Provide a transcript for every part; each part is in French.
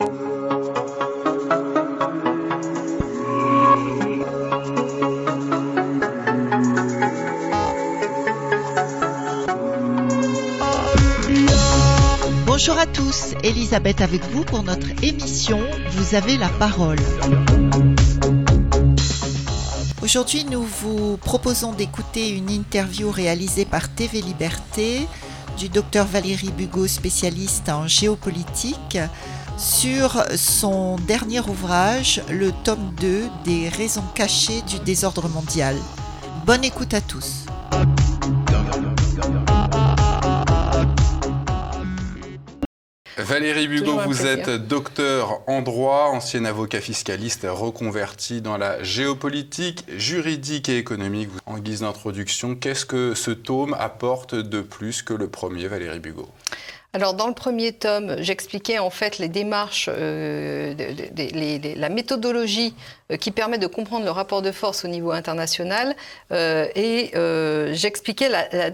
Bonjour à tous, Elisabeth avec vous pour notre émission Vous avez la parole. Aujourd'hui, nous vous proposons d'écouter une interview réalisée par TV Liberté du docteur Valérie Bugot, spécialiste en géopolitique, sur son dernier ouvrage, le tome 2 des raisons cachées du désordre mondial. Bonne écoute à tous. Valérie Bugot, vous êtes docteur en droit, ancien avocat fiscaliste reconverti dans la géopolitique, juridique et économique. En guise d'introduction, qu'est-ce que ce tome apporte de plus que le premier, Valérie Bugot alors dans le premier tome, j'expliquais en fait les démarches, euh, la méthodologie euh, qui permet de comprendre le rapport de force au niveau international euh, et j'expliquais,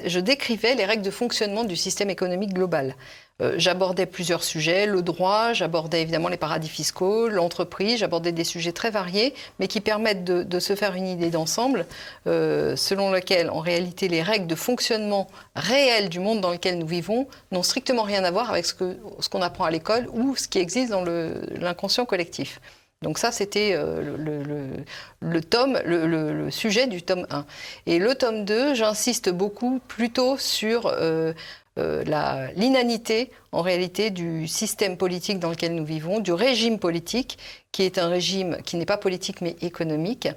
je décrivais les règles de fonctionnement du système économique global. Euh, j'abordais plusieurs sujets, le droit, j'abordais évidemment les paradis fiscaux, l'entreprise, j'abordais des sujets très variés, mais qui permettent de, se faire une idée d'ensemble, euh, selon lequel, en réalité, les règles de fonctionnement réel du monde dans lequel nous vivons n'ont strictement rien à voir avec ce qu'on ce qu'on apprend à l'école ou ce qui existe dans l'inconscient collectif. Donc ça, c'était euh, le, tome, le, sujet du tome 1. Et le tome 2, j'insiste beaucoup plutôt sur euh, l'inanité en réalité du système politique dans lequel nous vivons, du régime politique, qui est un régime qui n'est pas politique mais économique.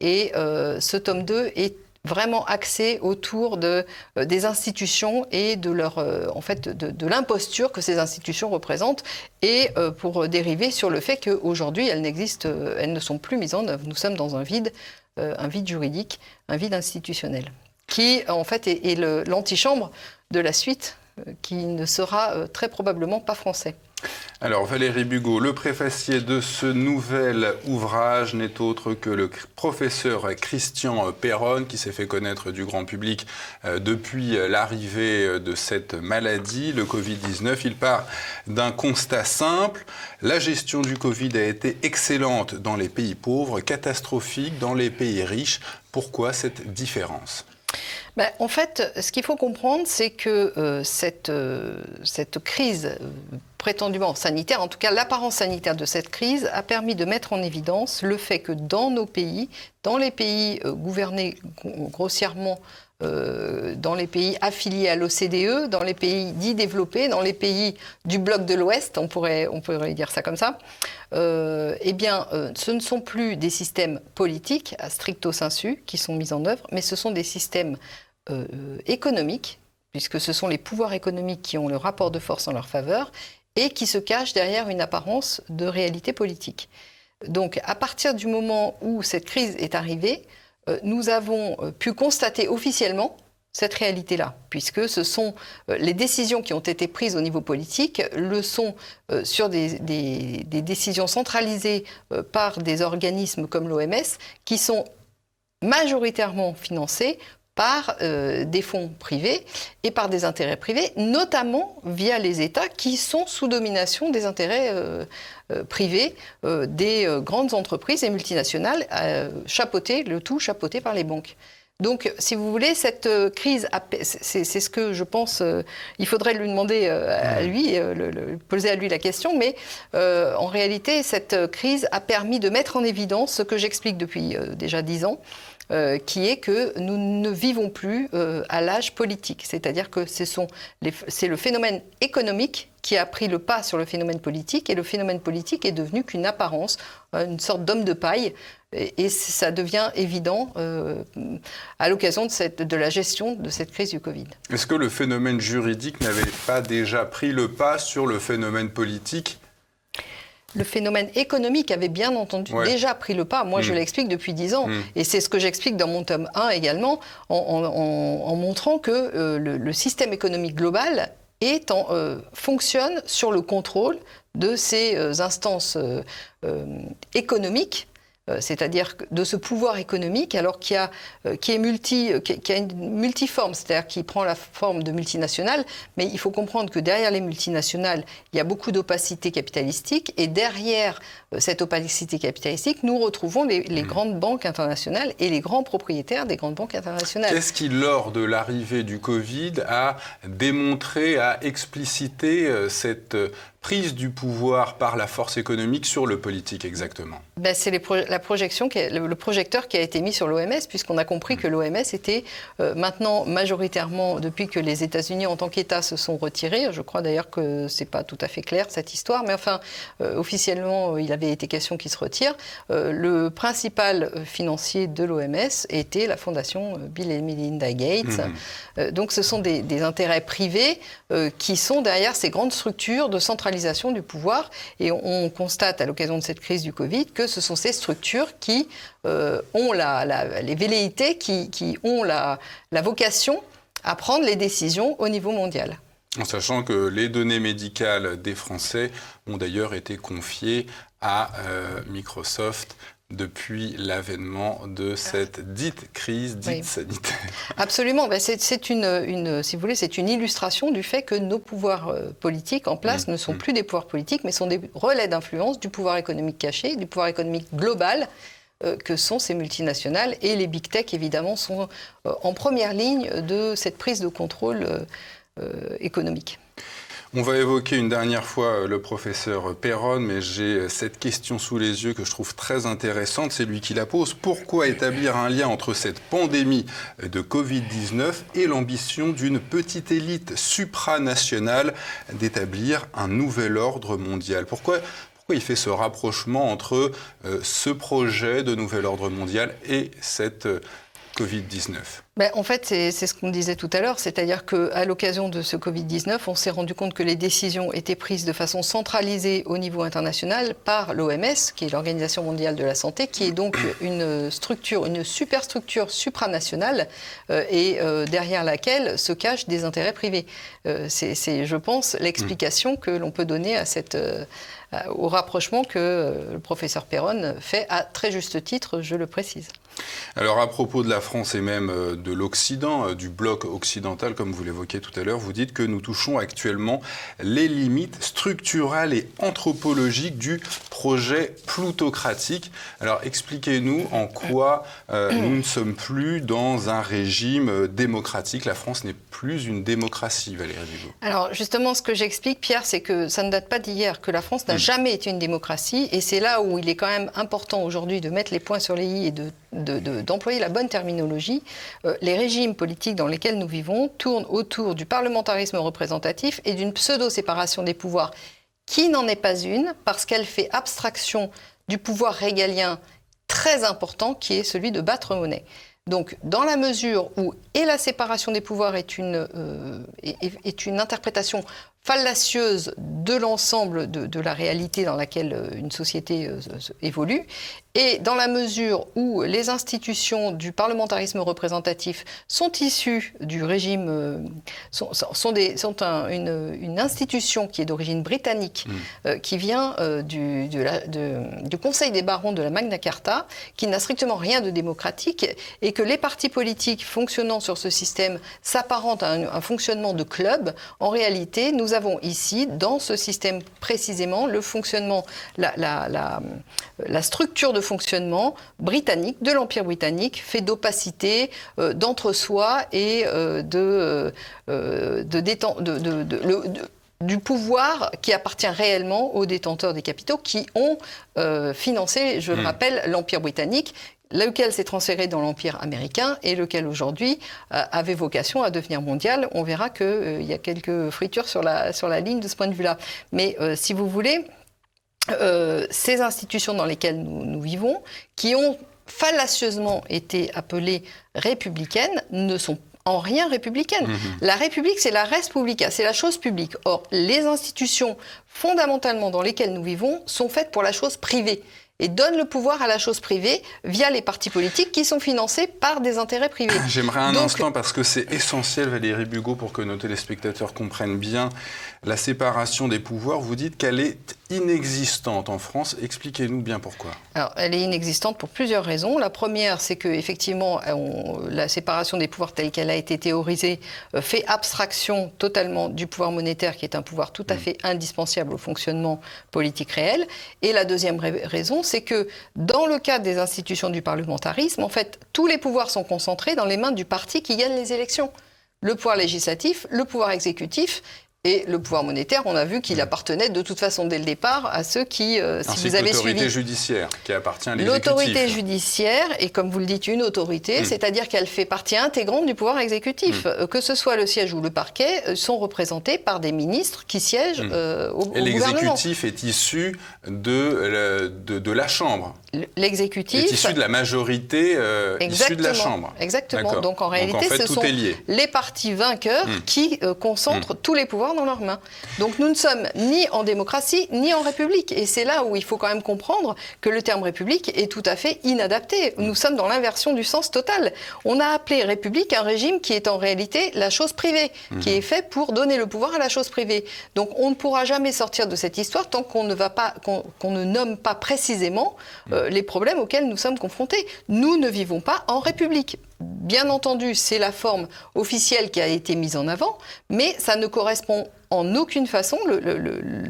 Et euh, ce tome 2 est vraiment axé autour euh, des institutions et de leur, en fait, de, l'imposture que ces institutions représentent, et pour dériver sur le fait qu'aujourd'hui elles n'existent, elles ne sont plus mises en œuvre. Nous sommes dans un vide, un vide juridique, un vide institutionnel, qui en fait est, l'antichambre de la suite euh, qui ne sera euh, très probablement pas français. Alors Valérie Bugot, le préfacier de ce nouvel ouvrage n'est autre que le professeur Christian Perron qui s'est fait connaître du grand public euh, depuis l'arrivée de cette maladie, le Covid-19. Il part d'un constat simple, la gestion du Covid a été excellente dans les pays pauvres, catastrophique dans les pays riches. Pourquoi cette différence? Ben, en fait, ce qu'il faut comprendre, c'est que euh, cette, euh, cette crise euh, prétendument sanitaire, en tout cas l'apparence sanitaire de cette crise, a permis de mettre en évidence le fait que dans nos pays, dans les pays gouvernés grossièrement dans les pays affiliés à l'OCDE, dans les pays dits développés, dans les pays du bloc de l'Ouest, on pourrait, dire ça comme ça, eh bien, ce ne sont plus des systèmes politiques à stricto sensu qui sont mis en œuvre, mais ce sont des systèmes euh, économiques, puisque ce sont les pouvoirs économiques qui ont le rapport de force en leur faveur, et qui se cachent derrière une apparence de réalité politique. Donc à partir du moment où cette crise est arrivée, euh, nous avons euh, pu constater officiellement cette réalité-là, puisque ce sont les décisions qui ont été prises au niveau politique, le sont sur des, des décisions centralisées par des organismes comme l'OMS, qui sont majoritairement financés par euh, des fonds privés et par des intérêts privés, notamment via les États qui sont sous domination des intérêts euh, euh, privés des grandes entreprises et multinationales, chapeautées, le tout chapeauté par les banques. Donc, si vous voulez, cette crise, c'est ce que je pense, il faudrait lui demander à lui, poser à lui la question, mais en réalité, cette crise a permis de mettre en évidence ce que j'explique depuis déjà dix ans, euh, qui est que nous ne vivons plus euh, à l'âge politique. C'est-à-dire que c'est le phénomène économique qui a pris le pas sur le phénomène politique, et le phénomène politique est devenu qu'une apparence, euh, une sorte d'homme de paille, et, ça devient évident à l'occasion de, de la gestion de cette crise du Covid. Est-ce que le phénomène juridique n'avait pas déjà pris le pas sur le phénomène politique le phénomène économique avait bien entendu déjà pris le pas. Moi, je mm. l'explique depuis dix ans. Mm. Et c'est ce que j'explique dans mon tome 1 également, en, montrant que euh, le, système économique global est en, euh, fonctionne sur le contrôle de ces euh, instances économiques c'est-à-dire de ce pouvoir économique, alors qui, a, euh, qui est multi, euh, qui, a une multiforme, c'est-à-dire qui prend la forme de multinationales, mais il faut comprendre que derrière les multinationales, il y a beaucoup d'opacité capitalistique, et derrière cette opacité capitalistique, nous retrouvons les, hmm. grandes banques internationales et les grands propriétaires des grandes banques internationales. Qu'est-ce qui, lors de l'arrivée du Covid, a démontré, a explicité cette prise du pouvoir par la force économique sur le politique exactement ben, C'est la projection, qui le, projecteur qui a été mis sur l'OMS, puisqu'on a compris mm. que l'OMS était euh, maintenant majoritairement, depuis que les États-Unis en tant qu'État se sont retirés, je crois d'ailleurs que c'est pas tout à fait clair cette histoire, mais enfin, euh, officiellement, il avait été question qu'il se retire. Euh, le principal financier de l'OMS était la fondation Bill et Melinda Gates. Mm. donc ce sont des, des intérêts privés qui sont derrière ces grandes structures de centralisation du pouvoir. Et on, constate à l'occasion de cette crise du Covid que ce sont ces structures qui euh, ont la, les velléités, qui, qui ont la, la vocation à prendre les décisions au niveau mondial. En sachant que les données médicales des Français ont d'ailleurs été confiées à euh, Microsoft depuis l'avènement de cette dite crise dite sanitaire. Absolument. Ben, c'est une, une, si vous voulez, c'est une illustration du fait que nos pouvoirs euh, politiques en place mmh. ne sont mmh. plus des pouvoirs politiques, mais sont des relais d'influence du pouvoir économique caché, du pouvoir économique global euh, que sont ces multinationales. Et les big tech, évidemment, sont euh, en première ligne de cette prise de contrôle économique. On va évoquer une dernière fois euh, le professeur Perron, mais j'ai euh, cette question sous les yeux que je trouve très intéressante. C'est lui qui la pose. Pourquoi établir un lien entre cette pandémie euh, de Covid-19 et l'ambition d'une petite élite supranationale d'établir un nouvel ordre mondial? Pourquoi pourquoi il fait ce rapprochement entre ce projet de nouvel ordre mondial et cette Covid-19 ben, en fait, c'est ce qu'on disait tout à l'heure, c'est-à-dire qu'à l'occasion de ce Covid-19, on s'est rendu compte que les décisions étaient prises de façon centralisée au niveau international par l'OMS, qui est l'Organisation mondiale de la santé, qui est donc une structure, une superstructure supranationale, euh, et euh, derrière laquelle se cachent des intérêts privés. Euh, c'est, je pense, l'explication que l'on peut donner à cette au rapprochement que le professeur Perron fait à très juste titre, je le précise. Alors à propos de la France et même de l'Occident, euh, du bloc occidental, comme vous l'évoquiez tout à l'heure, vous dites que nous touchons actuellement les limites structurelles et anthropologiques du projet plutocratique. Alors expliquez-nous en quoi euh, nous ne sommes plus dans un régime euh, démocratique. La France n'est plus une démocratie, Valérie Vigo. Alors justement, ce que j'explique, Pierre, c'est que ça ne date pas d'hier, que la France n'a hmm. jamais été une démocratie. Et c'est là où il est quand même important aujourd'hui de mettre les points sur les i et d'employer de, la bonne terminologie les régimes politiques dans lesquels nous vivons tournent autour du parlementarisme représentatif et d'une pseudo-séparation des pouvoirs qui n'en est pas une parce qu'elle fait abstraction du pouvoir régalien très important qui est celui de battre monnaie. Donc, dans la mesure où et la séparation des pouvoirs est une, euh, est une interprétation fallacieuse de l'ensemble de, la réalité dans laquelle euh, une société euh, évolue, et dans la mesure où les institutions du parlementarisme représentatif sont issues du régime, euh, sont, sont, des, sont une, une, institution qui est d'origine britannique, mmh. qui vient du, du Conseil des barons de la Magna Carta, qui n'a strictement rien de démocratique, et que les partis politiques fonctionnant sur ce système s'apparentent à un, un fonctionnement de club, en réalité, nous avons ici, dans ce système précisément, le fonctionnement, la, la, structure de fonctionnement britannique, de l'Empire britannique, fait d'opacité, euh, d'entre-soi et euh, de, euh, de, de, du pouvoir qui appartient réellement aux détenteurs des capitaux qui ont financé, je le hmm. rappelle, l'Empire britannique lequel s'est transféré dans l'Empire américain et lequel aujourd'hui euh, avait vocation à devenir mondial. On verra qu'il euh, y a quelques fritures sur la, sur la ligne de ce point de vue-là. Mais euh, si vous voulez, ces institutions dans lesquelles nous, vivons, qui ont fallacieusement été appelées républicaines, ne sont en rien républicaines. Mmh la République, c'est la res publica, c'est la chose publique. Or, les institutions fondamentalement dans lesquelles nous vivons sont faites pour la chose privée et donne le pouvoir à la chose privée via les partis politiques qui sont financés par des intérêts privés. J'aimerais un instant, parce que c'est essentiel, Valérie Bugot, pour que nos téléspectateurs comprennent bien la séparation des pouvoirs, vous dites qu'elle est inexistante en France. Expliquez-nous bien pourquoi. Alors, elle est inexistante pour plusieurs raisons. La première, c'est que effectivement, la séparation des pouvoirs telle qu'elle a été théorisée euh, fait abstraction totalement du pouvoir monétaire, qui est un pouvoir tout à mm. fait indispensable au fonctionnement politique réel. Et la deuxième raison, c'est que dans le cadre des institutions du parlementarisme, en fait, tous les pouvoirs sont concentrés dans les mains du parti qui gagne les élections le pouvoir législatif, le pouvoir exécutif et le pouvoir monétaire, on a vu qu'il appartenait de toute façon dès le départ à ceux qui, euh, si vous avez suivi... L'autorité judiciaire qui appartient à l'exécutif. L'autorité judiciaire est, comme vous le dites, une autorité, hmm. c'est-à-dire qu'elle fait partie intégrante du pouvoir exécutif. Hmm. Euh, que ce soit le siège ou le parquet, euh, sont représentés par des ministres qui siègent hmm. au, au, et l'exécutif est issu de, de, de la Chambre. L'exécutif est issu de la majorité issue de la Chambre. Exactement. Donc en réalité, ce sont les partis vainqueurs qui concentrent tous les pouvoirs dans leurs mains. Donc nous ne sommes ni en démocratie ni en république. Et c'est là où il faut quand même comprendre que le terme république est tout à fait inadapté. Nous sommes dans l'inversion du sens total. On a appelé république un régime qui est en réalité la chose privée, qui est fait pour donner le pouvoir à la chose privée. Donc on ne pourra jamais sortir de cette histoire tant qu'on ne va pas, qu'on ne nomme pas précisément euh, les problèmes auxquels nous sommes confrontés. Nous ne vivons pas en république. Bien entendu, c'est la forme officielle qui a été mise en avant, mais ça ne correspond en aucune façon,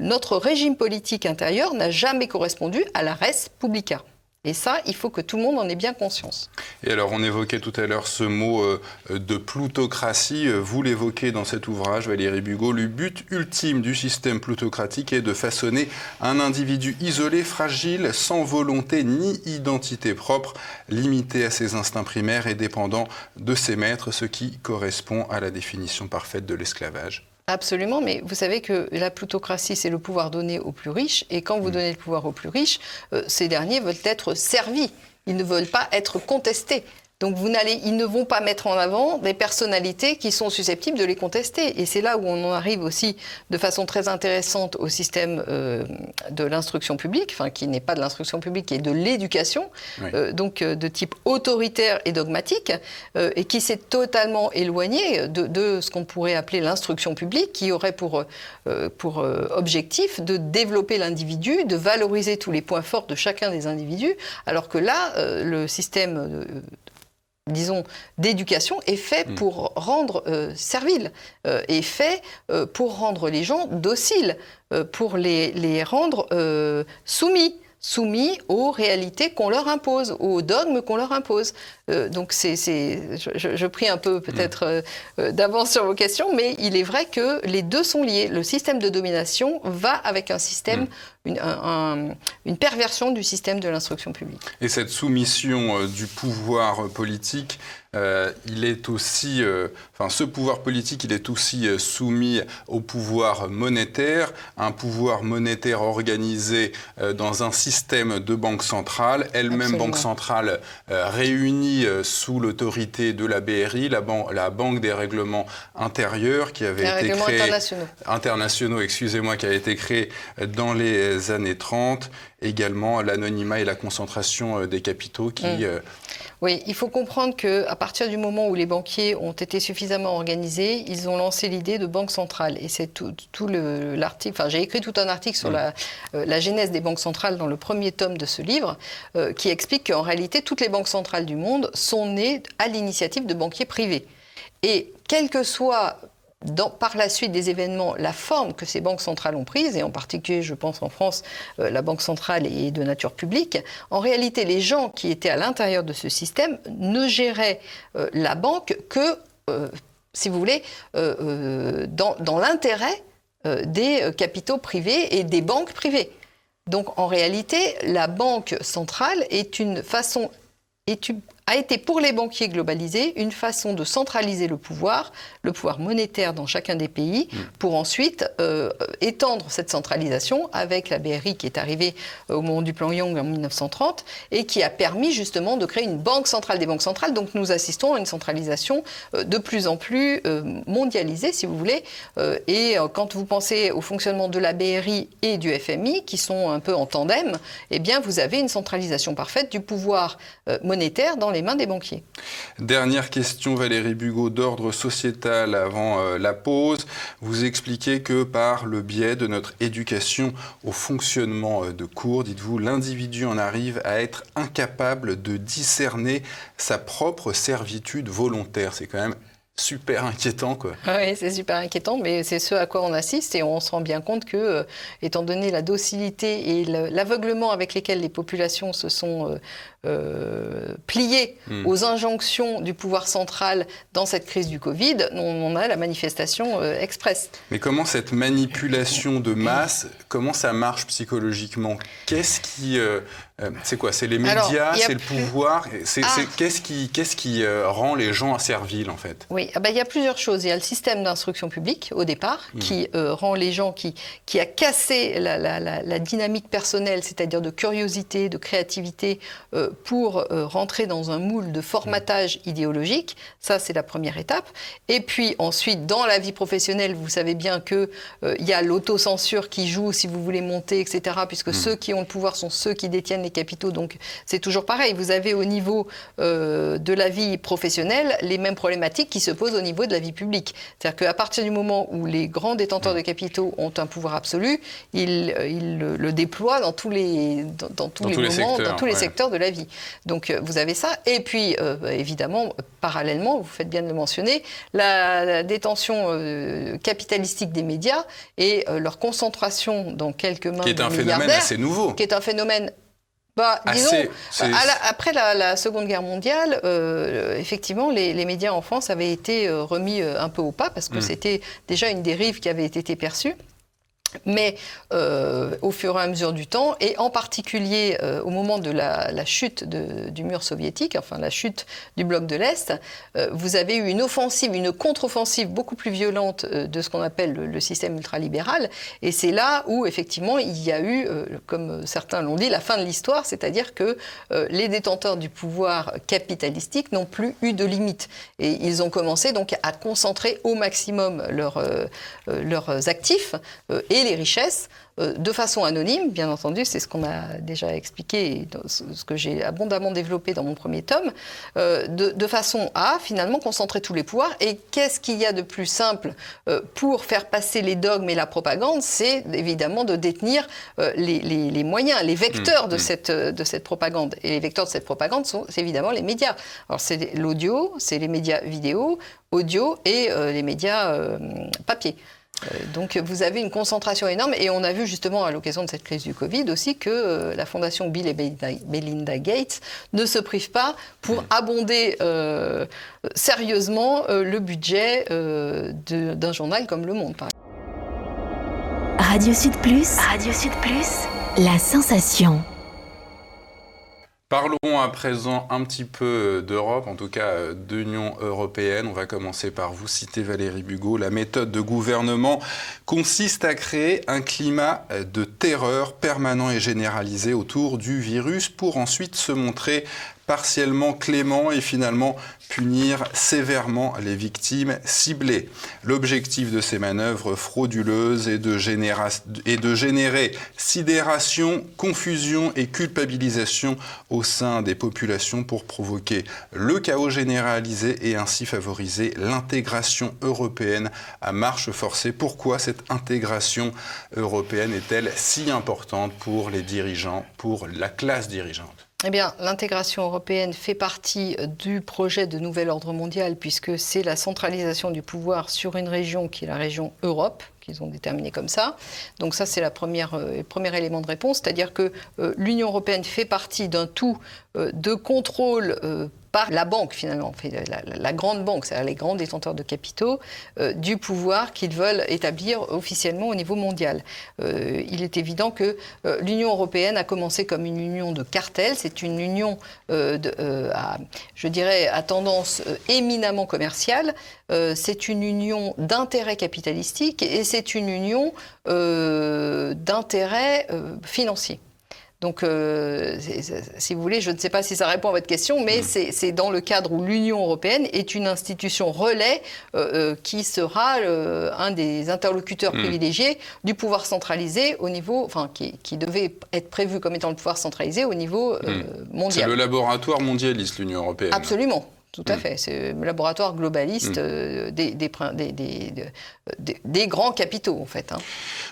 notre régime politique intérieur n'a jamais correspondu à la res publica. Et ça, il faut que tout le monde en ait bien conscience. Et alors, on évoquait tout à l'heure ce mot euh, de plutocratie. Vous l'évoquez dans cet ouvrage, Valérie Bugot. Le but ultime du système plutocratique est de façonner un individu isolé, fragile, sans volonté ni identité propre, limité à ses instincts primaires et dépendant de ses maîtres, ce qui correspond à la définition parfaite de l'esclavage. Absolument, mais vous savez que la plutocratie, c'est le pouvoir donné aux plus riches, et quand vous mm. donnez le pouvoir aux plus riches, euh, ces derniers veulent être servis, ils ne veulent pas être contestés. Donc vous n'allez, ils ne vont pas mettre en avant des personnalités qui sont susceptibles de les contester. Et c'est là où on en arrive aussi de façon très intéressante au système euh, de l'instruction publique, enfin qui n'est pas de l'instruction publique, qui est de l'éducation, euh, donc euh, de type autoritaire et dogmatique, et qui s'est totalement éloigné de, de ce qu'on pourrait appeler l'instruction publique, qui aurait pour, pour objectif de développer l'individu, de valoriser tous les points forts de chacun des individus, alors que là, le système disons, d'éducation est fait mm. pour rendre euh, servile, euh, est fait euh, pour rendre les gens dociles, pour les, les rendre soumis soumis aux réalités qu'on leur impose, aux dogmes qu'on leur impose. donc c'est, je, je, prie un peu peut-être mm. d'avance sur vos questions, mais il est vrai que les deux sont liés. Le système de domination va avec un système une, perversion du système de l'instruction publique. Et cette soumission euh, du pouvoir politique, euh, il est aussi, euh, enfin, ce pouvoir politique, il est aussi soumis au pouvoir monétaire, un pouvoir monétaire organisé dans un système de banque centrale, elle-même banque centrale réunie sous l'autorité de la BRI, la, la, Banque des règlements intérieurs, qui avait été créée internationaux, internationaux excusez-moi, qui a été créée dans les années 30, également l'anonymat et la concentration euh, des capitaux qui... Mm. Euh, oui, il faut comprendre qu'à partir du moment où les banquiers ont été suffisamment organisés, ils ont lancé l'idée de banque centrale. Et c'est tout, l'article, enfin j'ai écrit tout un article sur mm. la, euh, la, genèse des banques centrales dans le premier tome de ce livre, qui explique qu'en réalité, toutes les banques centrales du monde sont nées à l'initiative de banquiers privés. Et quel que soit par la suite des événements, la forme que ces banques centrales ont prise, et en particulier, je pense en France, euh, la banque centrale est de nature publique, en réalité, les gens qui étaient à l'intérieur de ce système ne géraient euh, la banque que, euh, si vous voulez, dans, l'intérêt des capitaux privés et des banques privées. Donc en réalité, la banque centrale est une façon est a été pour les banquiers globalisés une façon de centraliser le pouvoir, le pouvoir monétaire dans chacun des pays, mm. pour ensuite euh, étendre cette centralisation avec la BRI qui est arrivée euh, au moment du plan Young en 1930 et qui a permis justement de créer une banque centrale des banques centrales. Donc nous assistons à une centralisation euh, de plus en plus mondialisée, si vous voulez. Et quand vous pensez au fonctionnement de la BRI et du FMI, qui sont un peu en tandem, eh bien vous avez une centralisation parfaite du pouvoir monétaire dans les les des banquiers. Dernière question, Valérie Bugot, d'ordre sociétal avant euh, la pause. Vous expliquez que par le biais de notre éducation au fonctionnement euh, de cours, dites-vous, l'individu en arrive à être incapable de discerner sa propre servitude volontaire. C'est quand même super inquiétant. Quoi. Oui, c'est super inquiétant, mais c'est ce à quoi on assiste et on se rend bien compte que, euh, étant donné la docilité et l'aveuglement avec lesquels les populations se sont euh, euh, pliées hmm. aux injonctions du pouvoir central dans cette crise du Covid, on, a la manifestation express. Mais comment cette manipulation de masse, comment ça marche psychologiquement? Qu'est-ce qui euh, c'est quoi? C'est les médias, c'est le pouvoir. Ah. Qu'est-ce qui, euh, rend les gens serviles en fait? Oui, ah bah, il y a plusieurs choses. Il y a le système d'instruction publique au départ hmm. qui euh, rend les gens, qui, qui a cassé la, dynamique personnelle, c'est-à-dire de curiosité, de créativité, pour rentrer dans un moule de formatage hmm. idéologique. Ça, c'est la première étape. Et puis ensuite, dans la vie professionnelle, vous savez bien qu'il il y a l'autocensure qui joue, si vous voulez monter, etc. Puisque hmm. ceux qui ont le pouvoir sont ceux qui détiennent capitaux. Donc c'est toujours pareil. Vous avez au niveau euh, de la vie professionnelle les mêmes problématiques qui se posent au niveau de la vie publique. C'est-à-dire qu'à partir du moment où les grands détenteurs de capitaux ont un pouvoir absolu, ils, euh, le, déploient dans tous les, dans, tous, les, moments, secteurs, dans tous les secteurs de la vie. Donc euh, vous avez ça. Et puis évidemment, parallèlement, vous faites bien de le mentionner, la, détention capitalistique des médias et leur concentration dans quelques mains qui est un phénomène assez nouveau, qui est un phénomène bah, disons, après la, Seconde Guerre mondiale, euh, effectivement, les, médias en France avaient été euh, remis euh, un peu au pas parce que hmm. c'était déjà une dérive qui avait été perçue mais euh, au fur et à mesure du temps, et en particulier euh, au moment de la, chute du mur soviétique, enfin la chute du bloc de l'Est, euh, vous avez eu une offensive, une contre-offensive beaucoup plus violente de ce qu'on appelle le, système ultralibéral, et c'est là où effectivement il y a eu, comme certains l'ont dit, la fin de l'histoire, c'est-à-dire que les détenteurs du pouvoir capitalistique n'ont plus eu de limite, et ils ont commencé donc à concentrer au maximum leurs actifs les richesses euh, de façon anonyme, bien entendu, c'est ce qu'on a déjà expliqué, ce que j'ai abondamment développé dans mon premier tome, euh, de, façon à finalement concentrer tous les pouvoirs. Et qu'est-ce qu'il y a de plus simple euh, pour faire passer les dogmes et la propagande C'est évidemment de détenir les, moyens, les vecteurs de, mmh, mmh. cette, de cette propagande. Et les vecteurs de cette propagande sont évidemment les médias. Alors c'est l'audio, c'est les médias vidéo, audio et les médias papier. Euh, donc vous avez une concentration énorme et on a vu justement à l'occasion de cette crise du Covid aussi que euh, la fondation Bill et Melinda Gates ne se prive pas pour abonder euh, sérieusement le budget d'un journal comme Le Monde. Radio Sud Plus, Radio Sud Plus, la sensation. Parlons à présent un petit peu d'Europe, en tout cas euh, d'Union européenne. On va commencer par vous citer Valérie Bugot. La méthode de gouvernement consiste à créer un climat de terreur permanent et généralisé autour du virus pour ensuite se montrer partiellement clément et finalement punir sévèrement les victimes ciblées. L'objectif de ces manœuvres frauduleuses est de, de générer sidération, confusion et culpabilisation au sein des populations pour provoquer le chaos généralisé et ainsi favoriser l'intégration européenne à marche forcée. Pourquoi cette intégration européenne est-elle si importante pour les dirigeants, pour la classe dirigeante? Eh bien, l'intégration européenne fait partie du projet de nouvel ordre mondial puisque c'est la centralisation du pouvoir sur une région qui est la région Europe, qu'ils ont déterminé comme ça. Donc ça, c'est la euh, le premier élément de réponse, c'est-à-dire que euh, l'Union européenne fait partie d'un tout euh, de contrôle la banque finalement, la, grande banque, c'est-à-dire les grands détenteurs de capitaux, du pouvoir qu'ils veulent établir officiellement au niveau mondial. Il est évident que l'Union européenne a commencé comme une union de cartels, c'est une union, je dirais, à tendance éminemment commerciale, c'est une union d'intérêts capitalistiques et c'est une union d'intérêts financiers. Donc, euh, si vous voulez, je ne sais pas si ça répond à votre question, mais mm. c'est dans le cadre où l'Union européenne est une institution relais euh, euh, qui sera un des interlocuteurs mm. privilégiés du pouvoir centralisé au niveau, enfin, qui, devait être prévu comme étant le pouvoir centralisé au niveau mm. mondial. C'est le laboratoire mondialiste, l'Union européenne. Absolument. Tout à fait. C'est le laboratoire globaliste des, des, des, grands capitaux, en fait. Hein.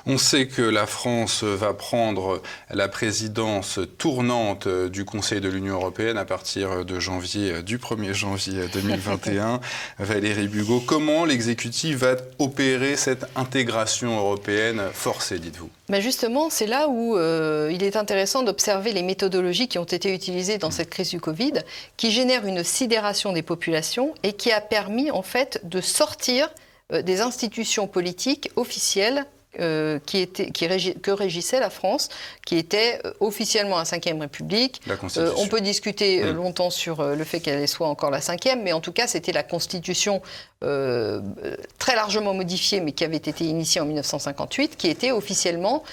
On sait que la France va prendre la présidence tournante du Conseil de l'Union européenne à partir de janvier, du 1er janvier 2021. Valérie Bugot, comment l'exécutif va opérer cette intégration européenne forcée, dites-vous? Mais Justement, c'est là où euh, il est intéressant d'observer les méthodologies qui ont été utilisées dans cette crise du Covid, qui génèrent une sidération des populations et qui a permis en fait de sortir euh, des institutions politiques officielles euh, qui était, qui que régissait la France, qui était euh, officiellement la Ve République. on peut discuter mmh. longtemps sur le fait qu'elle soit encore la Ve, mais en tout cas, c'était la Constitution très largement modifiée, mais qui avait été initiée en 1958, qui était officiellement,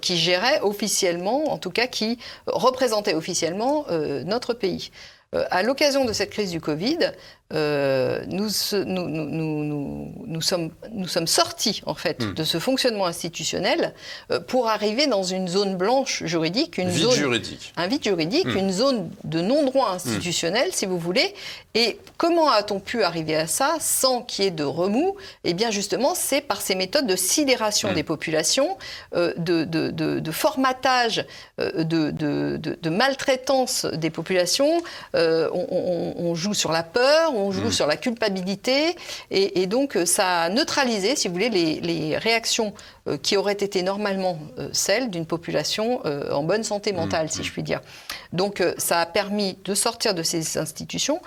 qui gérait officiellement, en tout cas, qui représentait officiellement notre pays. à l'occasion de cette crise du Covid, euh, nous, nous, nous, nous, sommes, nous sommes sortis en fait hmm. de ce fonctionnement institutionnel euh, pour arriver dans une zone blanche juridique, une vide zone, juridique, un vide juridique, hmm. une zone de non-droit institutionnel, si vous voulez. Et comment a-t-on pu arriver à ça sans qu'il y ait de remous? Eh bien justement, c'est par ces méthodes de sidération hmm. des populations, euh, de, de, de, formatage, de, de, maltraitance des populations. On, on joue sur la peur on joue mm. sur la culpabilité, et, donc euh, ça a neutralisé, si vous voulez, les, réactions euh, qui auraient été normalement euh, celles d'une population en bonne santé mm. mentale, si mm. je puis dire. Donc ça a permis de sortir de ces institutions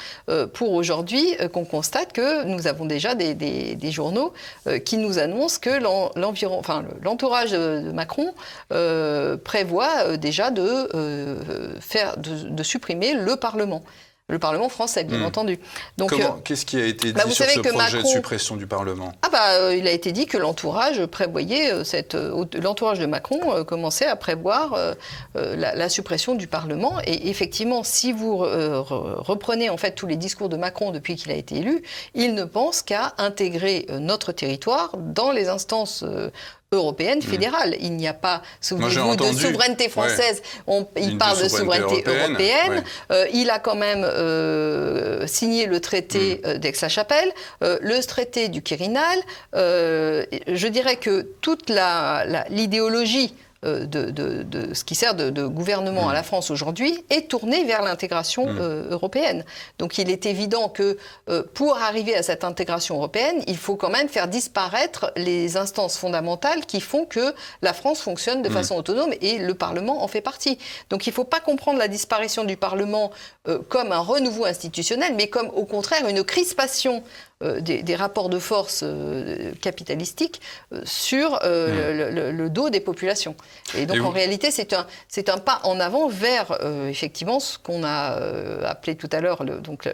pour aujourd'hui qu'on constate que nous avons déjà des, journaux qui nous annoncent que l'entourage de Macron prévoit déjà de, faire, de supprimer le Parlement le Parlement français, bien hmm. entendu. Donc, euh, qu'est-ce qui a été bah, dit sur ce projet de suppression du Parlement? Ah bah, euh, il a été dit que l'entourage prévoyait euh, cette, l'entourage de Macron commençait à prévoir la, suppression du Parlement. Et effectivement, si vous reprenez en fait tous les discours de Macron depuis qu'il a été élu, il ne pense qu'à intégrer notre territoire dans les instances européenne fédérale. Il n'y a pas, souvenez-vous, de souveraineté française. il parle de souveraineté européenne. Euh, il a quand même euh, signé le traité hmm. euh, d'Aix-la-Chapelle, le traité du Quirinal. je dirais que toute l'idéologie euh, de, ce qui sert de, gouvernement à la mm. France aujourd'hui est tourné vers l'intégration mm. euh, européenne. Donc il est évident que euh, pour arriver à cette intégration européenne, il faut quand même faire disparaître les instances fondamentales qui font que la France fonctionne de mm. façon autonome et le Parlement en fait partie. Donc il ne faut pas comprendre la disparition du Parlement comme un renouveau institutionnel, mais comme au contraire une crispation euh, des, rapports de force euh, capitalistiques euh, sur mmh. le, dos des populations. Et donc en réalité, c'est un, c'est un pas en avant vers effectivement ce qu'on a appelé tout à l'heure donc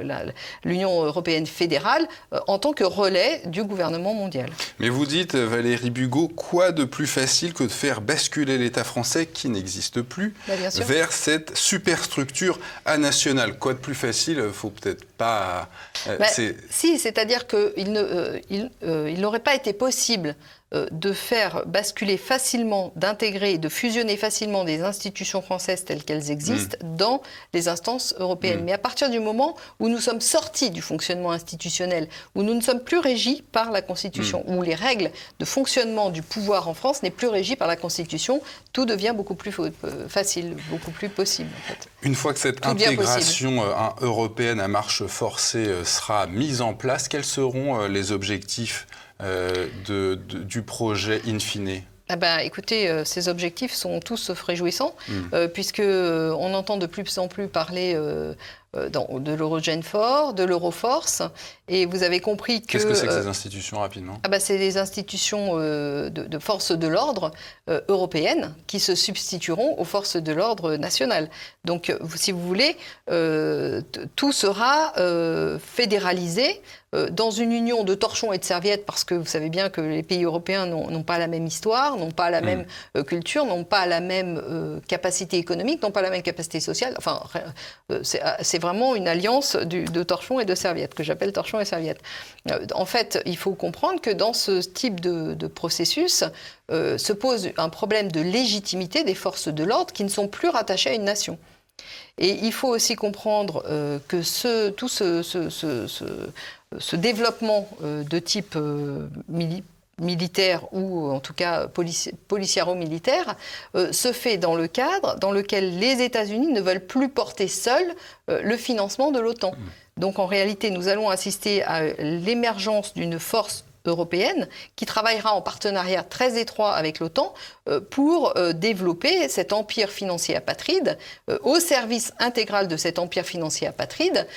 l'Union européenne fédérale en tant que relais du gouvernement mondial. Mais vous dites, Valérie Bugot, quoi de plus facile que de faire basculer l'État français qui n'existe plus bah, vers cette superstructure nationale? Quoi de plus facile? Faut peut-être pas. Bah, si, c'est-à-dire c'est-à-dire qu'il euh, euh, n'aurait pas été possible de faire basculer facilement, d'intégrer, de fusionner facilement des institutions françaises telles qu'elles existent mm. dans les instances européennes. Mm. Mais à partir du moment où nous sommes sortis du fonctionnement institutionnel, où nous ne sommes plus régis par la Constitution, mm. où les règles de fonctionnement du pouvoir en France n'est plus régies par la Constitution, tout devient beaucoup plus facile, beaucoup plus possible. Une fois que cette intégration européenne à marche forcée sera mise en place, quels seront les objectifs euh, de, du projet in fine ah ben, écoutez, euh, ces objectifs sont tous réjouissants, euh, puisque on entend de plus en plus parler de l'Eurogenfor, de l'Euroforce. Et vous avez compris que... Qu'est-ce que c'est que ces institutions, rapidement? ah bah, C'est des institutions de, de forces de l'ordre européennes qui se substitueront aux forces de l'ordre nationales. Donc, si vous voulez, tout sera fédéralisé euh, dans une union de torchons et de serviettes, parce que vous savez bien que les pays européens n'ont pas la même histoire, n'ont pas la mm. même euh, culture, n'ont pas la même euh, capacité économique, n'ont pas la même capacité sociale. Enfin, c'est vraiment une alliance de torchons et de serviettes, que j'appelle torchons et serviettes. en fait, il faut comprendre que dans ce type de, de processus, se pose un problème de légitimité des forces de l'ordre qui ne sont plus rattachées à une nation. Et il faut aussi comprendre que ce, tout ce, ce, ce développement euh, de type euh, militaire ou en tout cas policiaro-militaire euh, se fait dans le cadre dans lequel les États-Unis ne veulent plus porter seuls le financement de l'OTAN. Mmh. Donc en réalité, nous allons assister à l'émergence d'une force européenne qui travaillera en partenariat très étroit avec l'OTAN euh, pour euh, développer cet empire financier apatride euh, au service intégral de cet empire financier apatride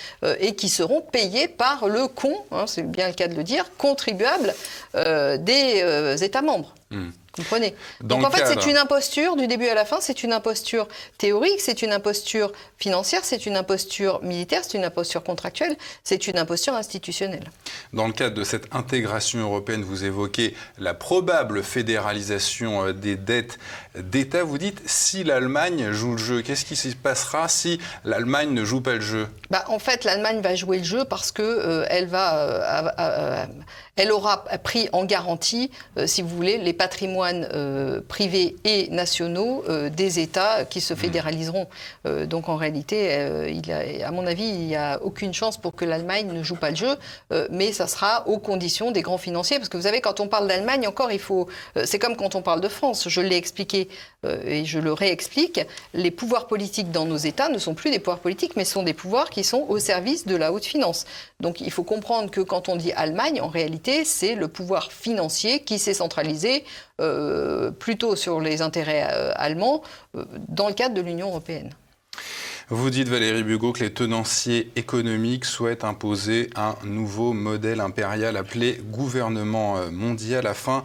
et qui seront payés par le con, hein, c'est bien le cas de le dire, contribuable des États membres. Hmm. Comprenez Donc en fait, c'est une imposture du début à la fin, c'est une imposture théorique, c'est une imposture financière, c'est une imposture militaire, c'est une imposture contractuelle, c'est une imposture institutionnelle. Dans le cadre de cette intégration européenne, vous évoquez la probable fédéralisation euh, des dettes d'État. Vous dites si l'Allemagne joue le jeu, qu'est-ce qui se passera si l'Allemagne ne joue pas le jeu? Bah, En fait, l'Allemagne va jouer le jeu parce que euh, va, euh, elle aura pris en garantie, si vous voulez, les patrimoines euh, privés et nationaux euh, des États qui se mmh. fédéraliseront. Euh, donc en réalité, il a, à mon avis, il n'y a aucune chance pour que l'Allemagne ne joue pas le jeu, mais ça sera aux conditions des grands financiers. Parce que vous savez, quand on parle d'Allemagne, encore, il faut. c'est comme quand on parle de France. Je l'ai expliqué et je le réexplique. Les pouvoirs politiques dans nos États ne sont plus des pouvoirs politiques, mais sont des pouvoirs qui sont au service de la haute finance. Donc il faut comprendre que quand on dit Allemagne, en réalité, c'est le pouvoir financier qui s'est centralisé euh, plutôt sur les intérêts euh, allemands euh, dans le cadre de l'Union européenne. Vous dites, Valérie Bugot, que les tenanciers économiques souhaitent imposer un nouveau modèle impérial appelé gouvernement mondial afin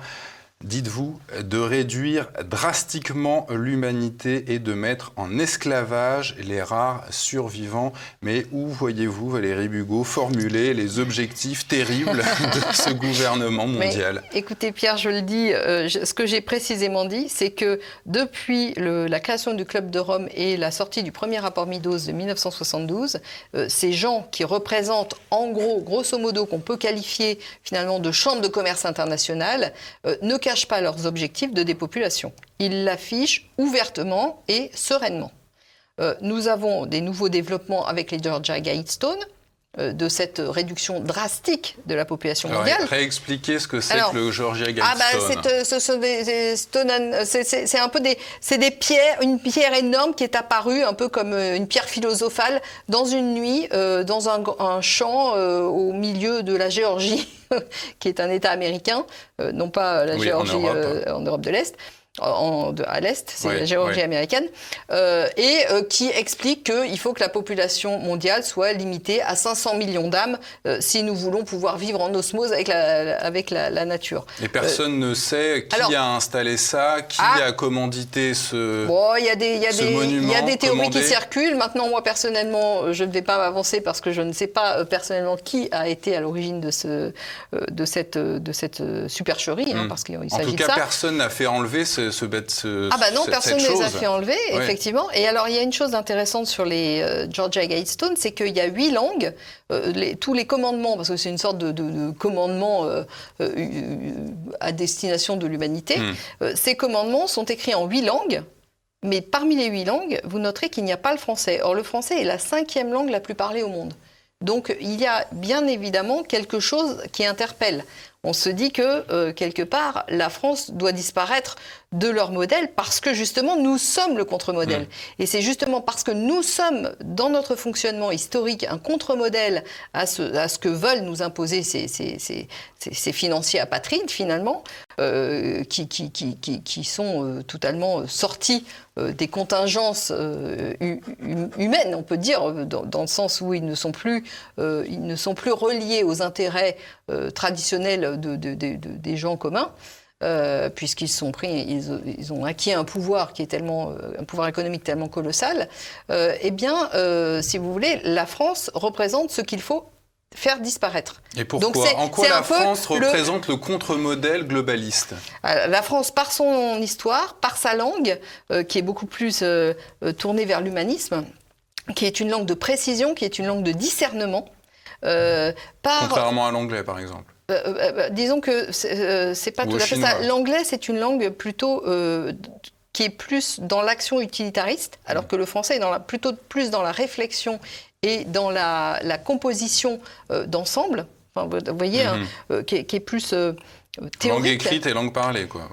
dites-vous, de réduire drastiquement l'humanité et de mettre en esclavage les rares survivants. Mais où voyez-vous, Valérie Bugot, formuler les objectifs terribles de ce gouvernement mondial? Écoutez, Pierre, je le dis, euh, ce que j'ai précisément dit, c'est que depuis la création du Club de Rome et la sortie du premier rapport Midos de 1972, euh, ces gens qui représentent en gros, grosso modo, qu'on peut qualifier finalement de chambre de commerce internationale, euh, ne cachent pas leurs objectifs de dépopulation. Ils l'affichent ouvertement et sereinement. Euh, nous avons des nouveaux développements avec les Georgia Guidestones, de cette réduction drastique de la population mondiale. réexpliquer ce que c'est que le Georgia Guidestone. Ah bah c'est un peu des c'est des pierres, une pierre énorme qui est apparue un peu comme euh, une pierre philosophale dans une nuit dans un, un champ au milieu de la Géorgie. qui est un État américain, euh, non pas la Géorgie euh, en Europe de l'Est à l'Est, c'est la Géorgie américaine, euh, et euh, qui explique qu'il faut que la population mondiale soit limitée à 500 millions d'âmes euh, si nous voulons pouvoir vivre en osmose avec la, avec la, nature. Et personne ne sait qui a installé ça, qui ah. a commandité ce Bon, il y a des, y a des, y a des théories qui circulent. Maintenant, moi, personnellement, je ne vais pas m'avancer parce que je ne sais pas personnellement qui a été à l'origine de, ce, de cette, de cette supercherie, hein, hmm. parce qu'il s'agit de ça. En tout cas, personne n'a fait enlever ce ce, ce, Ah bah non, personne ne les a fait enlever, effectivement. Et alors, il y a une chose intéressante sur les euh, Georgia Guidestones, c'est qu'il y a huit langues, euh, les, tous les commandements, parce que c'est une sorte de, commandement euh, à destination de l'humanité, hmm. ces commandements sont écrits en huit langues. Mais parmi les huit langues, vous noterez qu'il n'y a pas le français. Or, le français est la cinquième langue la plus parlée au monde. Donc il y a bien évidemment quelque chose qui interpelle. On se dit que, euh, quelque part, la France doit disparaître de leur modèle parce que justement nous sommes le contre-modèle. Et c'est justement parce que nous sommes dans notre fonctionnement historique un contre-modèle à ce, à ce que veulent nous imposer ces, ces, ces, ces financiers apatrides finalement, euh, qui, qui, qui, qui, sont euh, totalement sortis euh, des contingences humaines, on peut dire, dans, dans, le sens où ils ne sont plus, ils ne sont plus reliés aux intérêts traditionnels de, de, de, des gens communs. Euh, puisqu'ils sont pris, ils, ont acquis un pouvoir qui est tellement, euh, un pouvoir économique tellement colossal, euh, eh bien, si vous voulez, la France représente ce qu'il faut faire disparaître. Et pourquoi En quoi la France représente le, contre-modèle globaliste? La France, par son histoire, par sa langue, qui est beaucoup plus tournée vers l'humanisme, qui est une langue de précision, qui est une langue de discernement. par... Contrairement à l'anglais, par exemple. Euh, euh, euh, disons que c'est pas tout à fait ça. L'anglais, c'est une langue plutôt qui est plus dans l'action utilitariste, alors que le français est dans la, plutôt plus dans la réflexion et dans la, composition d'ensemble. Enfin, vous voyez, hein, mhm. qui, est, plus Langue écrite et langue parlée, quoi.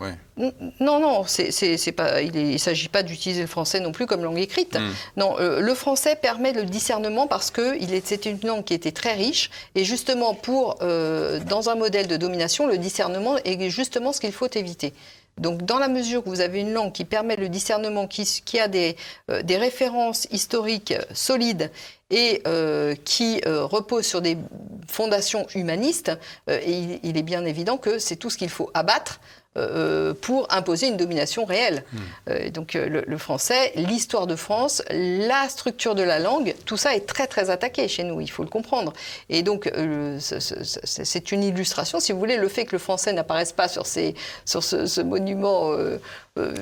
Non, non, c'est pas. Il ne s'agit pas d'utiliser le français non plus comme langue écrite. Hmm. Non, euh, le français permet le discernement parce que c'était une langue qui était très riche et justement pour euh, dans un modèle de domination, le discernement est justement ce qu'il faut éviter. Donc, dans la mesure où vous avez une langue qui permet le discernement, qui, a des, euh, des, références historiques solides et euh, qui euh, repose sur des fondations humanistes, euh, il, est bien évident que c'est tout ce qu'il faut abattre pour imposer une domination réelle. Hmm. donc le, français, l'histoire de France, la structure de la langue, tout ça est très très attaqué chez nous, il faut le comprendre. Et donc c'est une illustration, si vous voulez, le fait que le français n'apparaisse pas sur, ces, sur ce, monument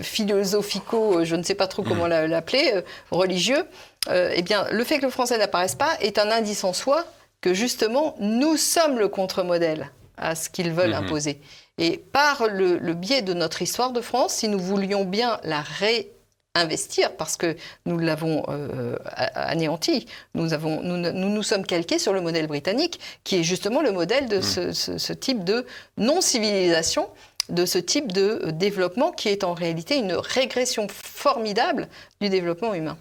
philosophico, je ne sais pas trop comment hmm. l'appeler, religieux, euh, eh bien, le fait que le français n'apparaisse pas est un indice en soi que justement, nous sommes le contre-modèle à ce qu'ils veulent mhm. imposer. Et par le, biais de notre histoire de France, si nous voulions bien la réinvestir, parce que nous l'avons euh, anéanti. Nous, avons, nous, nous, sommes calqués sur le modèle britannique, qui est justement le modèle de mhm. ce, type de non-civilisation, de ce type de développement qui est en réalité une régression formidable du développement humain.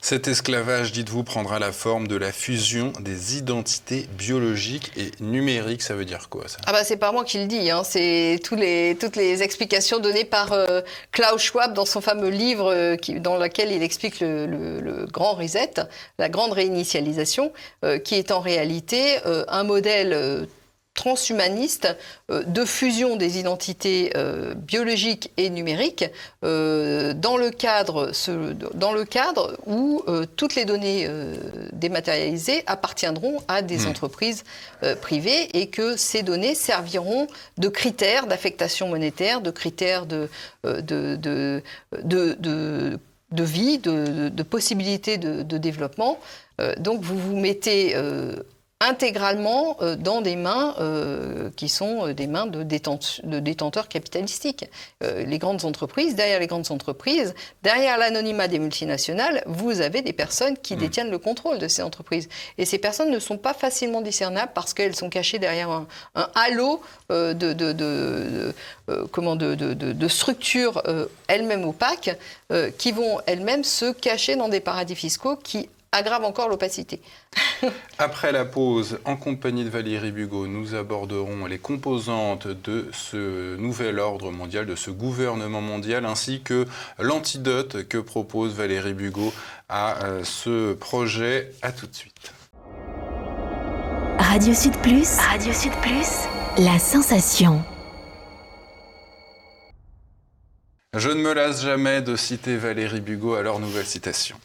Cet esclavage, dites-vous, prendra la forme de la fusion des identités biologiques et numériques. Ça veut dire quoi ça? Ah bah c'est pas moi qui le dis. Hein. C'est les, toutes les explications données par euh, Klaus Schwab dans son fameux livre euh, dans lequel il explique le, grand reset, la grande réinitialisation, euh, qui est en réalité un modèle transhumaniste euh, de fusion des identités euh, biologiques et numériques euh, dans, le cadre, dans le cadre où toutes les données dématérialisées appartiendront à des hmm. entreprises privées et que ces données serviront de critères d'affectation monétaire, de critères de, de, de, de, de vie, de, de possibilités de, développement. donc vous vous mettez intégralement euh, dans des mains euh, qui sont euh, des mains de, de détenteurs capitalistiques. les grandes entreprises, derrière les grandes entreprises, derrière l'anonymat des multinationales, vous avez des personnes qui mmh. détiennent le contrôle de ces entreprises. Et ces personnes ne sont pas facilement discernables parce qu'elles sont cachées derrière un, halo de, de, comment, de, structures elles-mêmes opaques qui vont elles-mêmes se cacher dans des paradis fiscaux qui aggrave encore l'opacité. Après la pause, en compagnie de Valérie Bugot, nous aborderons les composantes de ce nouvel ordre mondial, de ce gouvernement mondial, ainsi que l'antidote que propose Valérie Bugot à euh, ce projet. A tout de suite. Radio Sud Plus, Radio Sud Plus, la sensation. Je ne me lasse jamais de citer Valérie Bugot à leur nouvelle citation.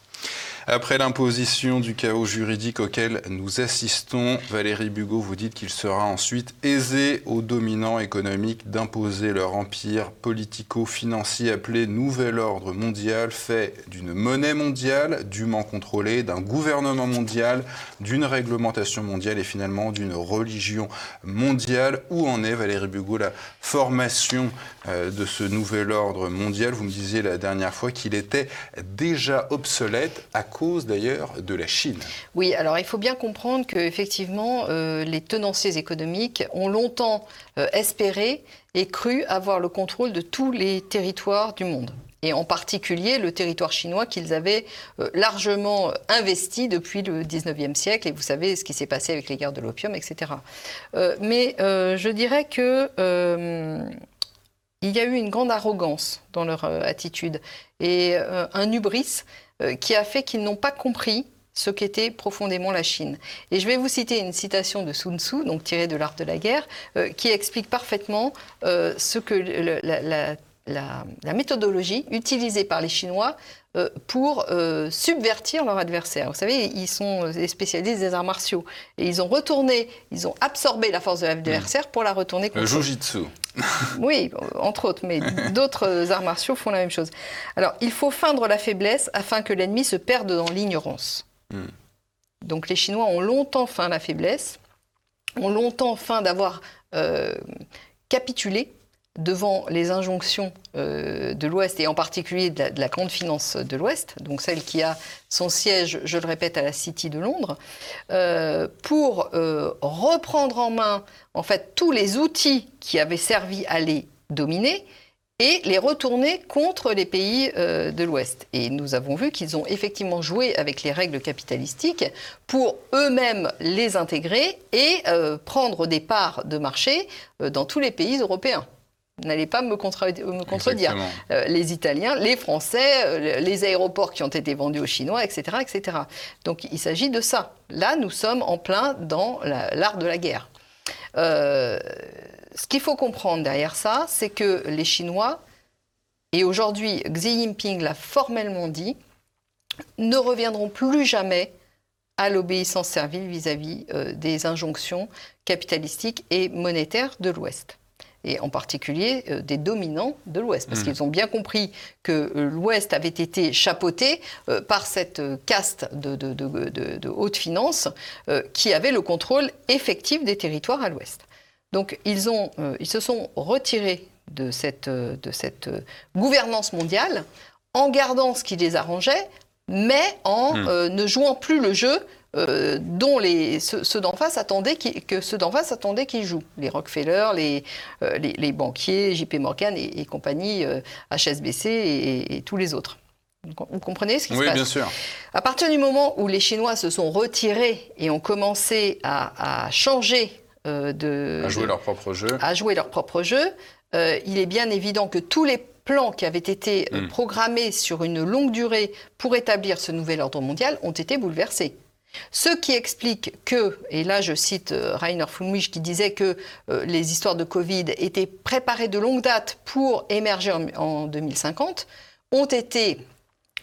Après l'imposition du chaos juridique auquel nous assistons, Valérie Bugot vous dit qu'il sera ensuite aisé aux dominants économiques d'imposer leur empire politico-financier appelé Nouvel Ordre mondial, fait d'une monnaie mondiale dûment contrôlée, d'un gouvernement mondial, d'une réglementation mondiale et finalement d'une religion mondiale. Où en est, Valérie Bugot, la formation euh, de ce nouvel ordre mondial? Vous me disiez la dernière fois qu'il était déjà obsolète. Cause d'ailleurs de la Chine. Oui, alors il faut bien comprendre qu'effectivement, euh, les tenanciers économiques ont longtemps euh, espéré et cru avoir le contrôle de tous les territoires du monde et en particulier le territoire chinois qu'ils avaient euh, largement investi depuis le 19e siècle. Et vous savez ce qui s'est passé avec les guerres de l'opium, etc. Euh, mais euh, je dirais que il y a eu une grande arrogance dans leur attitude et un hubris qui a fait qu'ils n'ont pas compris ce qu'était profondément la Chine. Et je vais vous citer une citation de Sun Tzu, donc tirée de l'art de la guerre, qui explique parfaitement ce que la la, méthodologie utilisée par les Chinois euh, pour euh, subvertir leur adversaire. Vous savez, ils sont des spécialistes des arts martiaux. Et ils ont retourné, ils ont absorbé la force de l'adversaire pour la retourner contre Le jujitsu. oui, entre autres, mais d'autres arts martiaux font la même chose. Alors, il faut feindre la faiblesse afin que l'ennemi se perde dans l'ignorance. Hmm. Donc, les Chinois ont longtemps feint la faiblesse, ont longtemps feint d'avoir euh, capitulé devant les injonctions euh, de l'Ouest, et en particulier de la, grande finance de l'Ouest, donc celle qui a son siège, je le répète, à la City de Londres, euh, pour euh, reprendre en main en fait tous les outils qui avaient servi à les dominer et les retourner contre les pays de l'Ouest. Et nous avons vu qu'ils ont effectivement joué avec les règles capitalistiques pour eux-mêmes les intégrer et prendre des parts de marché dans tous les pays européens n'allez pas me, contredire. Euh, les Italiens, les Français, euh, les aéroports qui ont été vendus aux Chinois, etc. etc. Donc il s'agit de ça. Là, nous sommes en plein dans l'art de la guerre. Euh, ce qu'il faut comprendre derrière ça, c'est que les Chinois, et aujourd'hui Xi Jinping l'a formellement dit, ne reviendront plus jamais à l'obéissance servile vis-à-vis des injonctions capitalistiques et monétaires de l'Ouest et en particulier euh, des dominants de l'Ouest, parce mmh. qu'ils ont bien compris que euh, l'Ouest avait été chapeauté euh, par cette caste de, de, haute finance qui avait le contrôle effectif des territoires à l'Ouest. Donc ils, ont, ils se sont retirés de cette, de cette gouvernance mondiale en gardant ce qui les arrangeait, mais en mmh. ne jouant plus le jeu euh, dont les, ceux, d'en face attendaient que ceux d'en face attendaient qu'ils jouent. Les Rockefeller, les, euh, les, banquiers, JP Morgan et, compagnie, HSBC euh, et, tous les autres. Vous comprenez ce qui se passe Oui, bien sûr. À partir du moment où les Chinois se sont retirés et ont commencé à, changer de... À jouer leur propre jeu. À jouer leur propre jeu, il est bien évident que tous les plans qui avaient été hmm. programmés sur une longue durée pour établir ce nouvel ordre mondial ont été bouleversés. Ce qui explique que, et là je cite euh, Rainer Fulmich qui disait que euh, les histoires de Covid étaient préparées de longue date pour émerger en, 2050, ont été